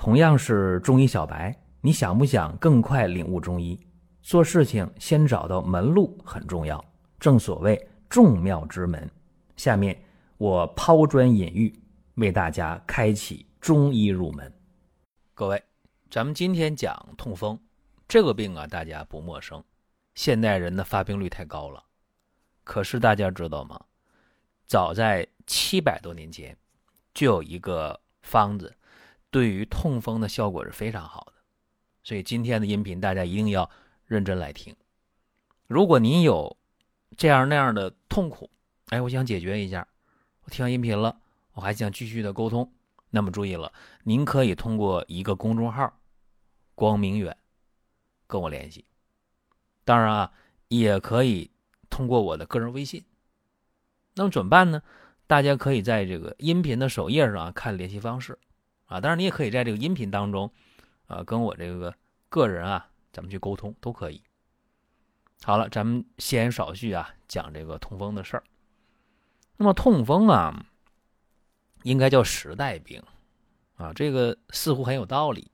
同样是中医小白，你想不想更快领悟中医？做事情先找到门路很重要，正所谓众妙之门。下面我抛砖引玉，为大家开启中医入门。各位，咱们今天讲痛风这个病啊，大家不陌生。现代人的发病率太高了，可是大家知道吗？早在七百多年前，就有一个方子。对于痛风的效果是非常好的，所以今天的音频大家一定要认真来听。如果您有这样那样的痛苦，哎，我想解决一下，我听完音频了，我还想继续的沟通，那么注意了，您可以通过一个公众号“光明远”跟我联系，当然啊，也可以通过我的个人微信。那么怎么办呢？大家可以在这个音频的首页上看联系方式。啊，当然你也可以在这个音频当中，啊，跟我这个个人啊，咱们去沟通都可以。好了，咱们闲言少叙啊，讲这个痛风的事儿。那么痛风啊，应该叫时代病啊，这个似乎很有道理。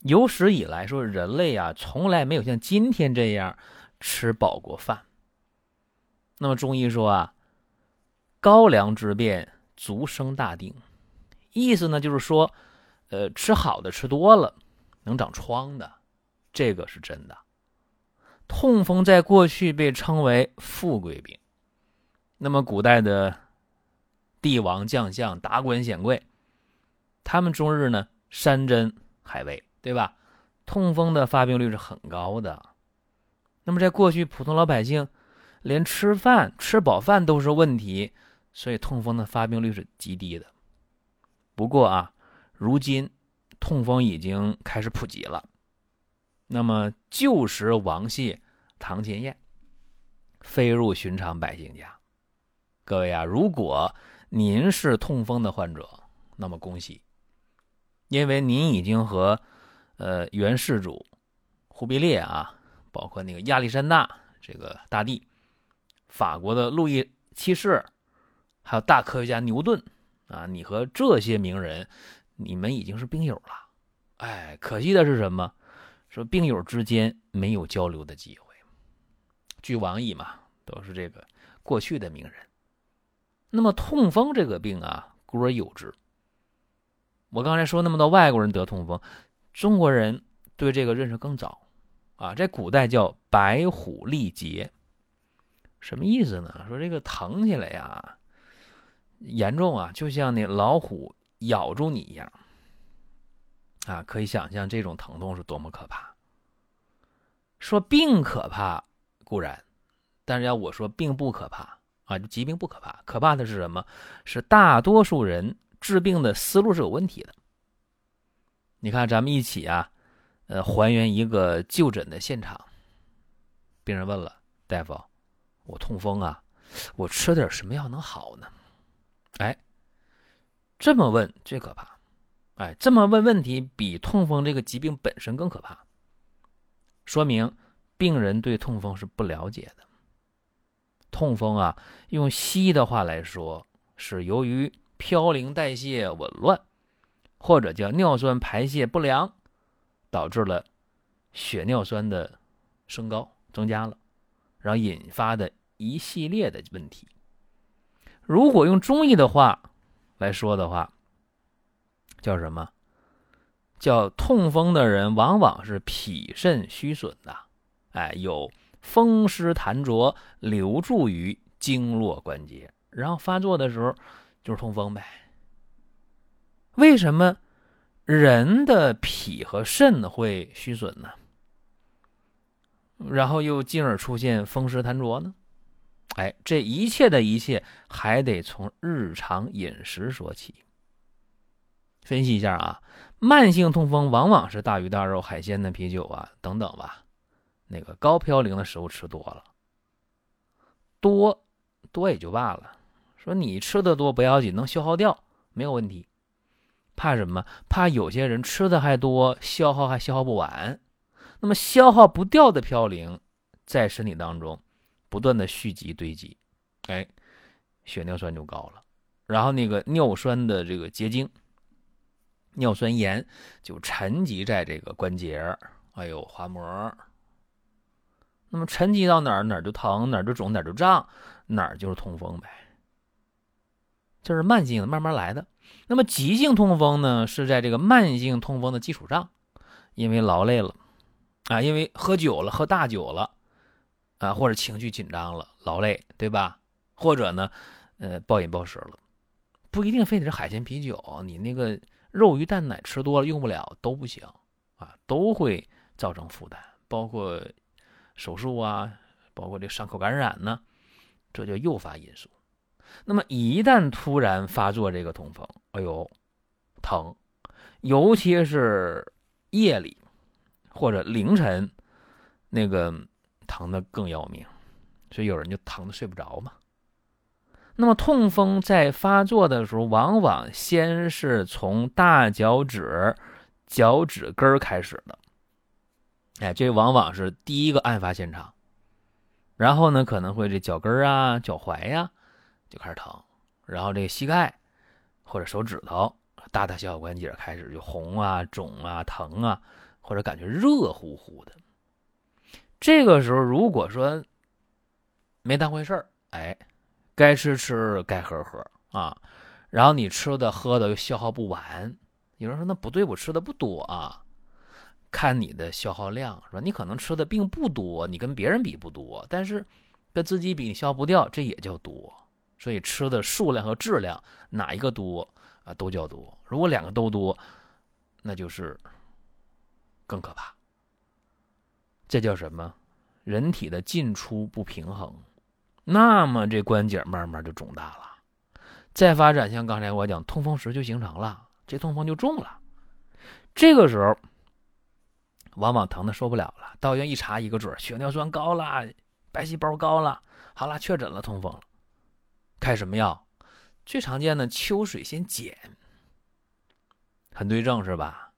有史以来说，人类啊，从来没有像今天这样吃饱过饭。那么中医说啊，高粱之变，足生大病。意思呢，就是说，呃，吃好的吃多了，能长疮的，这个是真的。痛风在过去被称为富贵病，那么古代的帝王将相、达官显贵，他们终日呢山珍海味，对吧？痛风的发病率是很高的。那么在过去，普通老百姓连吃饭吃饱饭都是问题，所以痛风的发病率是极低的。不过啊，如今痛风已经开始普及了。那么旧时王谢、堂前燕，飞入寻常百姓家。各位啊，如果您是痛风的患者，那么恭喜，因为您已经和呃元世祖忽必烈啊，包括那个亚历山大这个大帝，法国的路易七世，还有大科学家牛顿。啊，你和这些名人，你们已经是病友了。哎，可惜的是什么？说病友之间没有交流的机会。据王意嘛，都是这个过去的名人。那么痛风这个病啊，孤而有之。我刚才说那么多外国人得痛风，中国人对这个认识更早啊。在古代叫白虎力竭，什么意思呢？说这个疼起来呀。严重啊，就像那老虎咬住你一样，啊，可以想象这种疼痛是多么可怕。说病可怕固然，但是要我说病不可怕啊，疾病不可怕，可怕的是什么？是大多数人治病的思路是有问题的。你看，咱们一起啊，呃，还原一个就诊的现场。病人问了大夫：“我痛风啊，我吃点什么药能好呢？”哎，这么问最可怕。哎，这么问问题比痛风这个疾病本身更可怕，说明病人对痛风是不了解的。痛风啊，用西医的话来说，是由于嘌呤代谢紊乱，或者叫尿酸排泄不良，导致了血尿酸的升高增加了，然后引发的一系列的问题。如果用中医的话来说的话，叫什么？叫痛风的人往往是脾肾虚损的，哎，有风湿痰浊留注于经络关节，然后发作的时候就是痛风呗。为什么人的脾和肾会虚损呢？然后又进而出现风湿痰浊呢？哎，这一切的一切还得从日常饮食说起。分析一下啊，慢性痛风往往是大鱼大肉、海鲜的啤酒啊等等吧，那个高嘌呤的食物吃多了，多多也就罢了。说你吃的多不要紧，能消耗掉没有问题。怕什么？怕有些人吃的还多，消耗还消耗不完。那么消耗不掉的嘌呤在身体当中。不断的蓄积堆积，哎，血尿酸就高了，然后那个尿酸的这个结晶尿酸盐就沉积在这个关节哎呦，滑膜。那么沉积到哪儿哪儿就疼，哪儿就肿，哪儿就胀，哪儿就是痛风呗。这是慢性的，慢慢来的。那么急性痛风呢，是在这个慢性痛风的基础上，因为劳累了啊，因为喝酒了，喝大酒了啊，或者情绪紧张了，劳累，对吧？或者呢，呃，暴饮暴食了，不一定非得是海鲜啤酒，你那个肉鱼蛋奶吃多了用不了都不行啊，都会造成负担，包括手术啊，包括这伤口感染呢，这叫诱发因素。那么一旦突然发作这个痛风，哎呦，疼，尤其是夜里或者凌晨，那个疼的更要命，所以有人就疼的睡不着嘛。那么痛风在发作的时候，往往先是从大脚趾、脚趾根开始的，哎，这往往是第一个案发现场。然后呢，可能会这脚跟啊、脚踝呀。就开始疼，然后这个膝盖或者手指头大大小小关节开始就红啊、肿啊、疼啊，或者感觉热乎乎的。这个时候如果说没当回事儿，哎，该吃吃，该喝喝啊，然后你吃的喝的又消耗不完，有人说那不对，我吃的不多啊，看你的消耗量是吧？你可能吃的并不多，你跟别人比不多，但是跟自己比你消耗不掉，这也叫多。所以吃的数量和质量哪一个多啊，都叫多。如果两个都多，那就是更可怕。这叫什么？人体的进出不平衡，那么这关节慢慢就肿大了。再发展，像刚才我讲，痛风石就形成了，这痛风就重了。这个时候，往往疼的受不了了，到医院一查一个准，血尿酸高了，白细胞高了，好了，确诊了痛风了。开什么药？最常见的秋水仙碱，很对症是吧？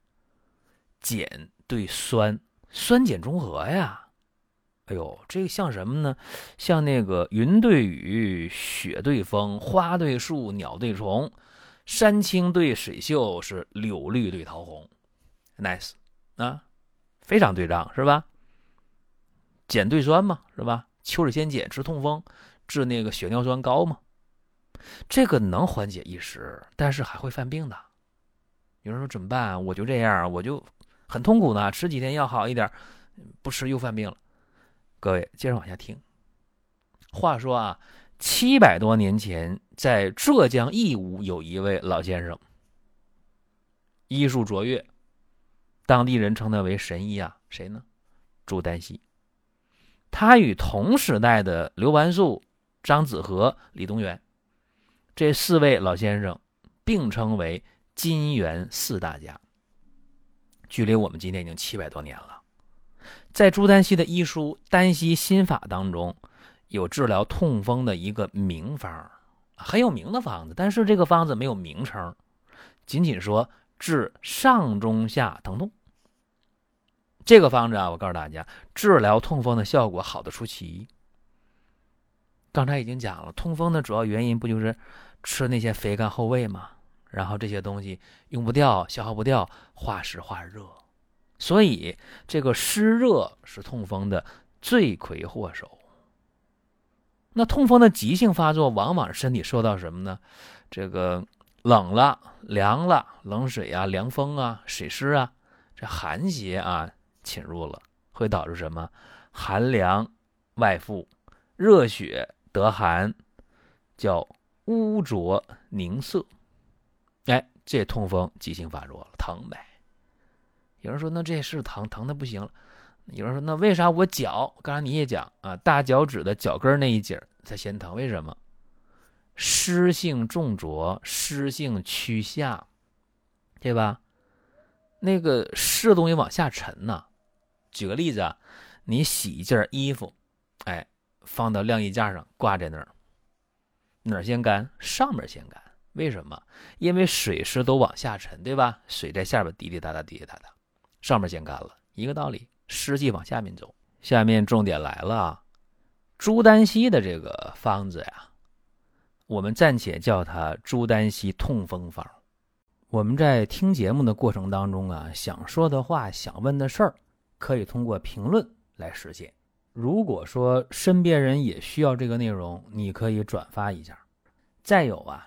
碱对酸，酸碱中和呀。哎呦，这个像什么呢？像那个云对雨，雪对风，花对树，鸟对虫，山青对水秀，是柳绿对桃红。Nice 啊，非常对仗是吧？碱对酸嘛是吧？秋水仙碱治痛风，治那个血尿酸高嘛。这个能缓解一时，但是还会犯病的。有人说怎么办？我就这样，我就很痛苦呢。吃几天药好一点，不吃又犯病了。各位接着往下听。话说啊，七百多年前，在浙江义乌有一位老先生，医术卓越，当地人称他为神医啊。谁呢？朱丹溪。他与同时代的刘完素、张子和、李东垣。这四位老先生并称为金元四大家。距离我们今天已经七百多年了。在朱丹溪的医书《丹溪心法》当中，有治疗痛风的一个名方，很有名的方子。但是这个方子没有名称，仅仅说治上中下疼痛。这个方子啊，我告诉大家，治疗痛风的效果好的出奇。刚才已经讲了，痛风的主要原因不就是吃那些肥甘厚味吗？然后这些东西用不掉、消耗不掉，化湿化热，所以这个湿热是痛风的罪魁祸首。那痛风的急性发作，往往身体受到什么呢？这个冷了、凉了、冷水啊、凉风啊、水湿啊，这寒邪啊侵入了，会导致什么？寒凉外附，热血。得寒，叫污浊凝涩，这痛风急性发作了，疼呗。有人说那这是疼，疼的不行了。有人说那为啥我脚？刚才你也讲啊，大脚趾的脚跟那一节才先疼，为什么？湿性重浊，湿性趋下，对吧？那个湿的东西往下沉呐。举个例子啊，你洗一件衣服，哎。放到晾衣架上挂在那儿，哪先干？上面先干。为什么？因为水湿都往下沉，对吧？水在下边滴滴答答，滴滴答答，上面先干了，一个道理。湿气往下面走。下面重点来了啊，朱丹溪的这个方子呀，我们暂且叫它朱丹溪痛风方。我们在听节目的过程当中啊，想说的话、想问的事儿，可以通过评论来实现。如果说身边人也需要这个内容，你可以转发一下。再有啊，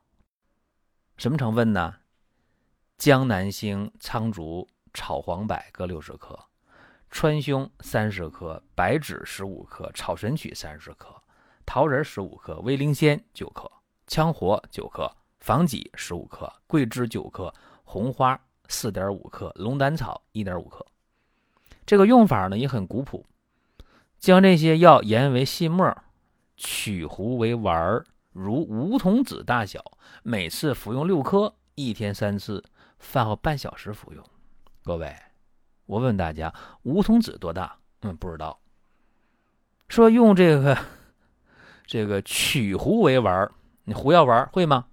什么成分呢？江南星、苍术。炒黄柏各六十克，川芎三十克，白芷十五克，炒神曲三十克，桃仁十五克，威灵仙九克，羌活九克，防己十五克，桂枝九克，红花四点五克，龙胆草一点五克。这个用法呢也很古朴，将这些药研为细末，取糊为丸儿，如梧桐子大小，每次服用六颗，一天三次，饭后半小时服用。各位，我问大家，梧桐子多大？嗯，不知道。说用这个这个取壶为丸你胡药丸会吗？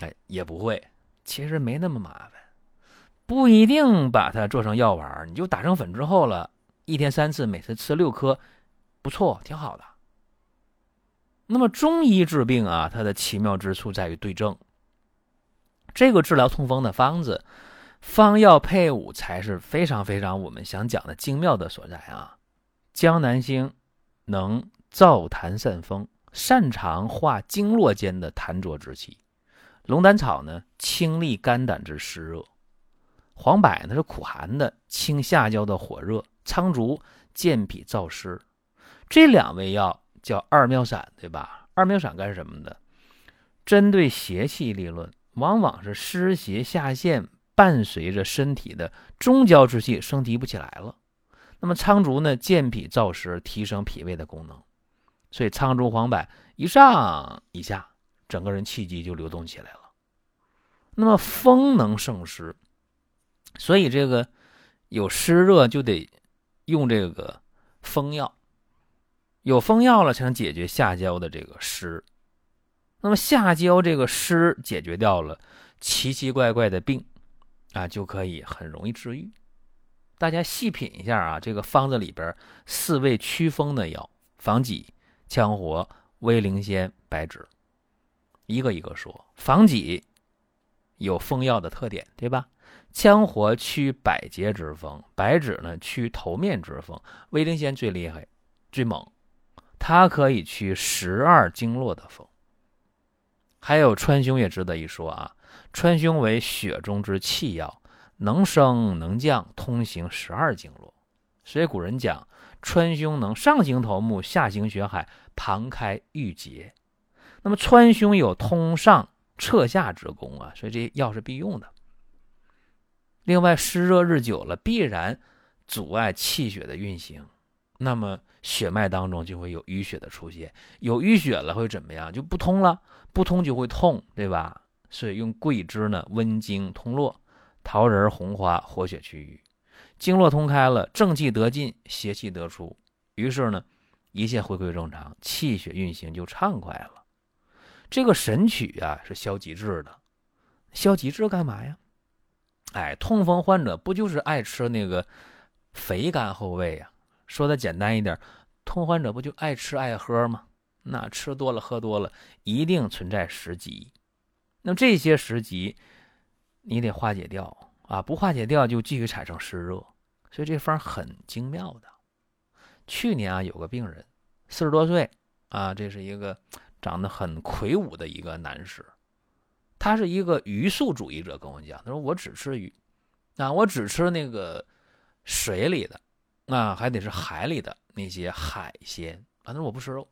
哎，也不会。其实没那么麻烦，不一定把它做成药丸你就打成粉之后了，一天三次，每次吃六颗，不错，挺好的。那么中医治病啊，它的奇妙之处在于对症。这个治疗痛风的方子。方药配伍才是非常非常我们想讲的精妙的所在啊！江南星能燥痰散风，擅长化经络间的痰浊之气；龙胆草呢，清利肝胆之湿热；黄柏呢是苦寒的，清下焦的火热；苍术健脾燥湿。这两味药叫二妙散，对吧？二妙散干什么的？针对邪气利论，往往是湿邪下陷。伴随着身体的中焦之气升提不起来了，那么苍术呢，健脾燥湿，提升脾胃的功能，所以苍术黄柏一上一下，整个人气机就流动起来了。那么风能胜湿，所以这个有湿热就得用这个风药，有风药了才能解决下焦的这个湿。那么下焦这个湿解决掉了，奇奇怪怪的病。啊，就可以很容易治愈。大家细品一下啊，这个方子里边四味祛风的药：防己、羌活、威灵仙、白芷。一个一个说。防己有风药的特点，对吧？羌活祛百节之风，白芷呢祛头面之风，威灵仙最厉害、最猛，它可以祛十二经络的风。还有川芎也值得一说啊。川芎为血中之气药，能升能降，通行十二经络。所以古人讲，川芎能上行头目，下行血海，旁开郁结。那么川芎有通上彻下之功啊，所以这些药是必用的。另外，湿热日久了，必然阻碍气血的运行，那么血脉当中就会有淤血的出现。有淤血了会怎么样？就不通了，不通就会痛，对吧？所以用桂枝呢温经通络，桃仁红花活血祛瘀，经络通开了，正气得进，邪气得出，于是呢一切回归正常，气血运行就畅快了。这个神曲啊是消积滞的，消积滞干嘛呀？哎，痛风患者不就是爱吃那个肥甘厚味呀？说的简单一点，痛患者不就爱吃爱喝吗？那吃多了喝多了，一定存在食积。那么这些食积，你得化解掉啊！不化解掉，就继续产生湿热。所以这方很精妙的。去年啊，有个病人，四十多岁啊，这是一个长得很魁梧的一个男士，他是一个鱼素主义者，跟我讲，他说我只吃鱼，啊，我只吃那个水里的，啊，还得是海里的那些海鲜。他说我不吃肉，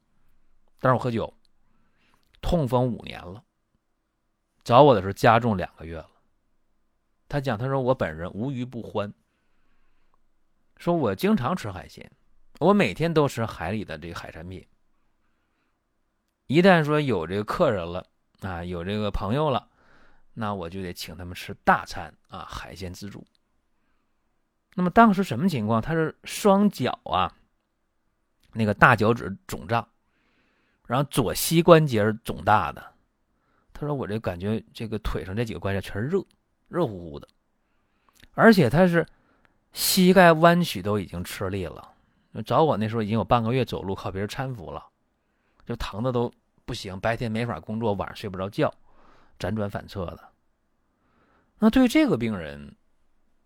但是我喝酒，痛风五年了。找我的时候加重两个月了。他讲，他说我本人无鱼不欢，说我经常吃海鲜，我每天都吃海里的这个海产品。一旦说有这个客人了啊，有这个朋友了，那我就得请他们吃大餐啊，海鲜自助。那么当时什么情况？他是双脚啊，那个大脚趾肿胀，然后左膝关节肿大的。他说：“我这感觉这个腿上这几个关节全是热，热乎乎的，而且他是膝盖弯曲都已经吃力了。找我那时候已经有半个月走路靠别人搀扶了，就疼的都不行，白天没法工作，晚上睡不着觉，辗转反侧的。那对于这个病人。”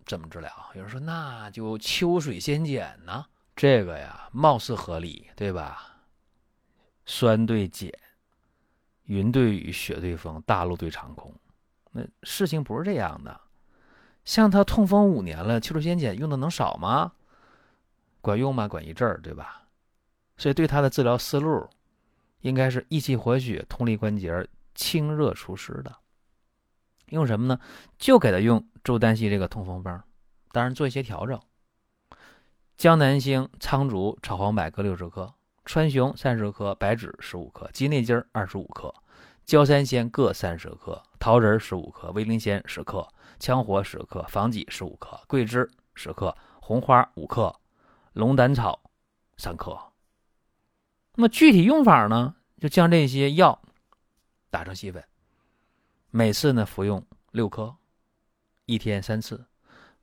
怎么治疗？有人说那就秋水仙碱呢，这个呀貌似合理，对吧？酸对碱，云对雨，雪对风，大陆对长空。那事情不是这样的。像他痛风五年了，秋水仙碱用的能少吗？管用吗？管一阵儿，对吧？所以对他的治疗思路，应该是益气活血、通利关节、清热除湿的。用什么呢？就给他用周丹溪这个痛风方，当然做一些调整。江南星、苍术、炒黄柏各六十克，川芎三十克，白芷十五克，鸡内金二十五克，焦三仙各三十克，桃仁十五克，威灵仙十克，羌活十克，防己十五克，桂枝十克，红花五克，龙胆草三克。那么具体用法呢？就将这些药打成细粉。每次呢服用六颗，一天三次，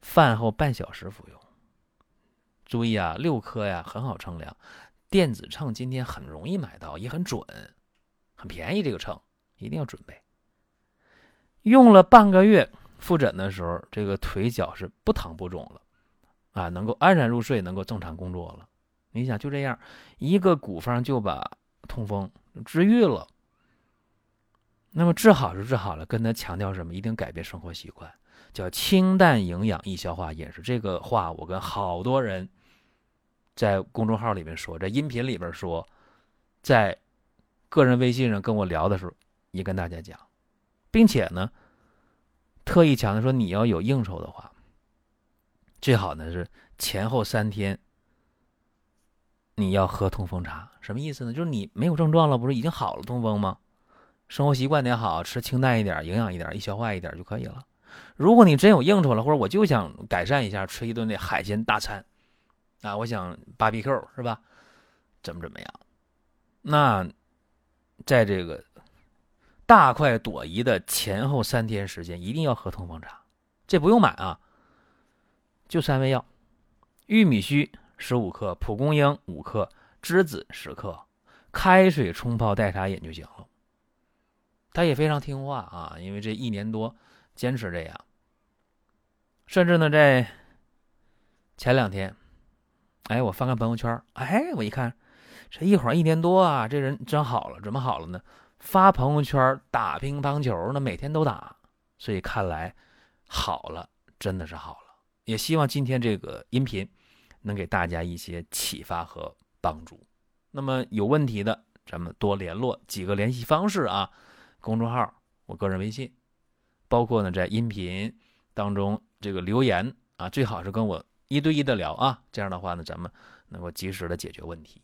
饭后半小时服用。注意啊，六颗呀很好称量，电子秤今天很容易买到，也很准，很便宜。这个秤一定要准备。用了半个月，复诊的时候，这个腿脚是不疼不肿了，啊，能够安然入睡，能够正常工作了。你想就这样，一个古方就把痛风治愈了。那么治好是治好了，跟他强调什么？一定改变生活习惯，叫清淡营养易消化饮食。这个话我跟好多人在公众号里面说，在音频里边说，在个人微信上跟我聊的时候也跟大家讲，并且呢，特意强调说，你要有应酬的话，最好呢是前后三天你要喝痛风茶。什么意思呢？就是你没有症状了，不是已经好了痛风吗？生活习惯得好，吃清淡一点，营养一点，易消化一点就可以了。如果你真有应酬了，或者我就想改善一下，吃一顿那海鲜大餐，啊，我想 b 比 Q 是吧？怎么怎么样？那在这个大快朵颐的前后三天时间，一定要喝痛风茶。这不用买啊，就三味药：玉米须十五克，蒲公英五克，栀子十克，开水冲泡代茶饮就行了。他也非常听话啊，因为这一年多坚持这样，甚至呢，在前两天，哎，我翻看朋友圈，哎，我一看，这一晃一年多啊，这人真好了，怎么好了呢？发朋友圈打乒乓球呢，每天都打，所以看来好了，真的是好了。也希望今天这个音频能给大家一些启发和帮助。那么有问题的，咱们多联络几个联系方式啊。公众号，我个人微信，包括呢在音频当中这个留言啊，最好是跟我一对一的聊啊，这样的话呢，咱们能够及时的解决问题。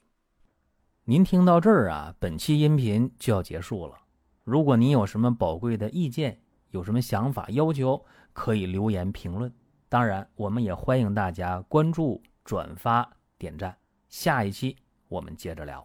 您听到这儿啊，本期音频就要结束了。如果您有什么宝贵的意见，有什么想法要求，可以留言评论。当然，我们也欢迎大家关注、转发、点赞。下一期我们接着聊。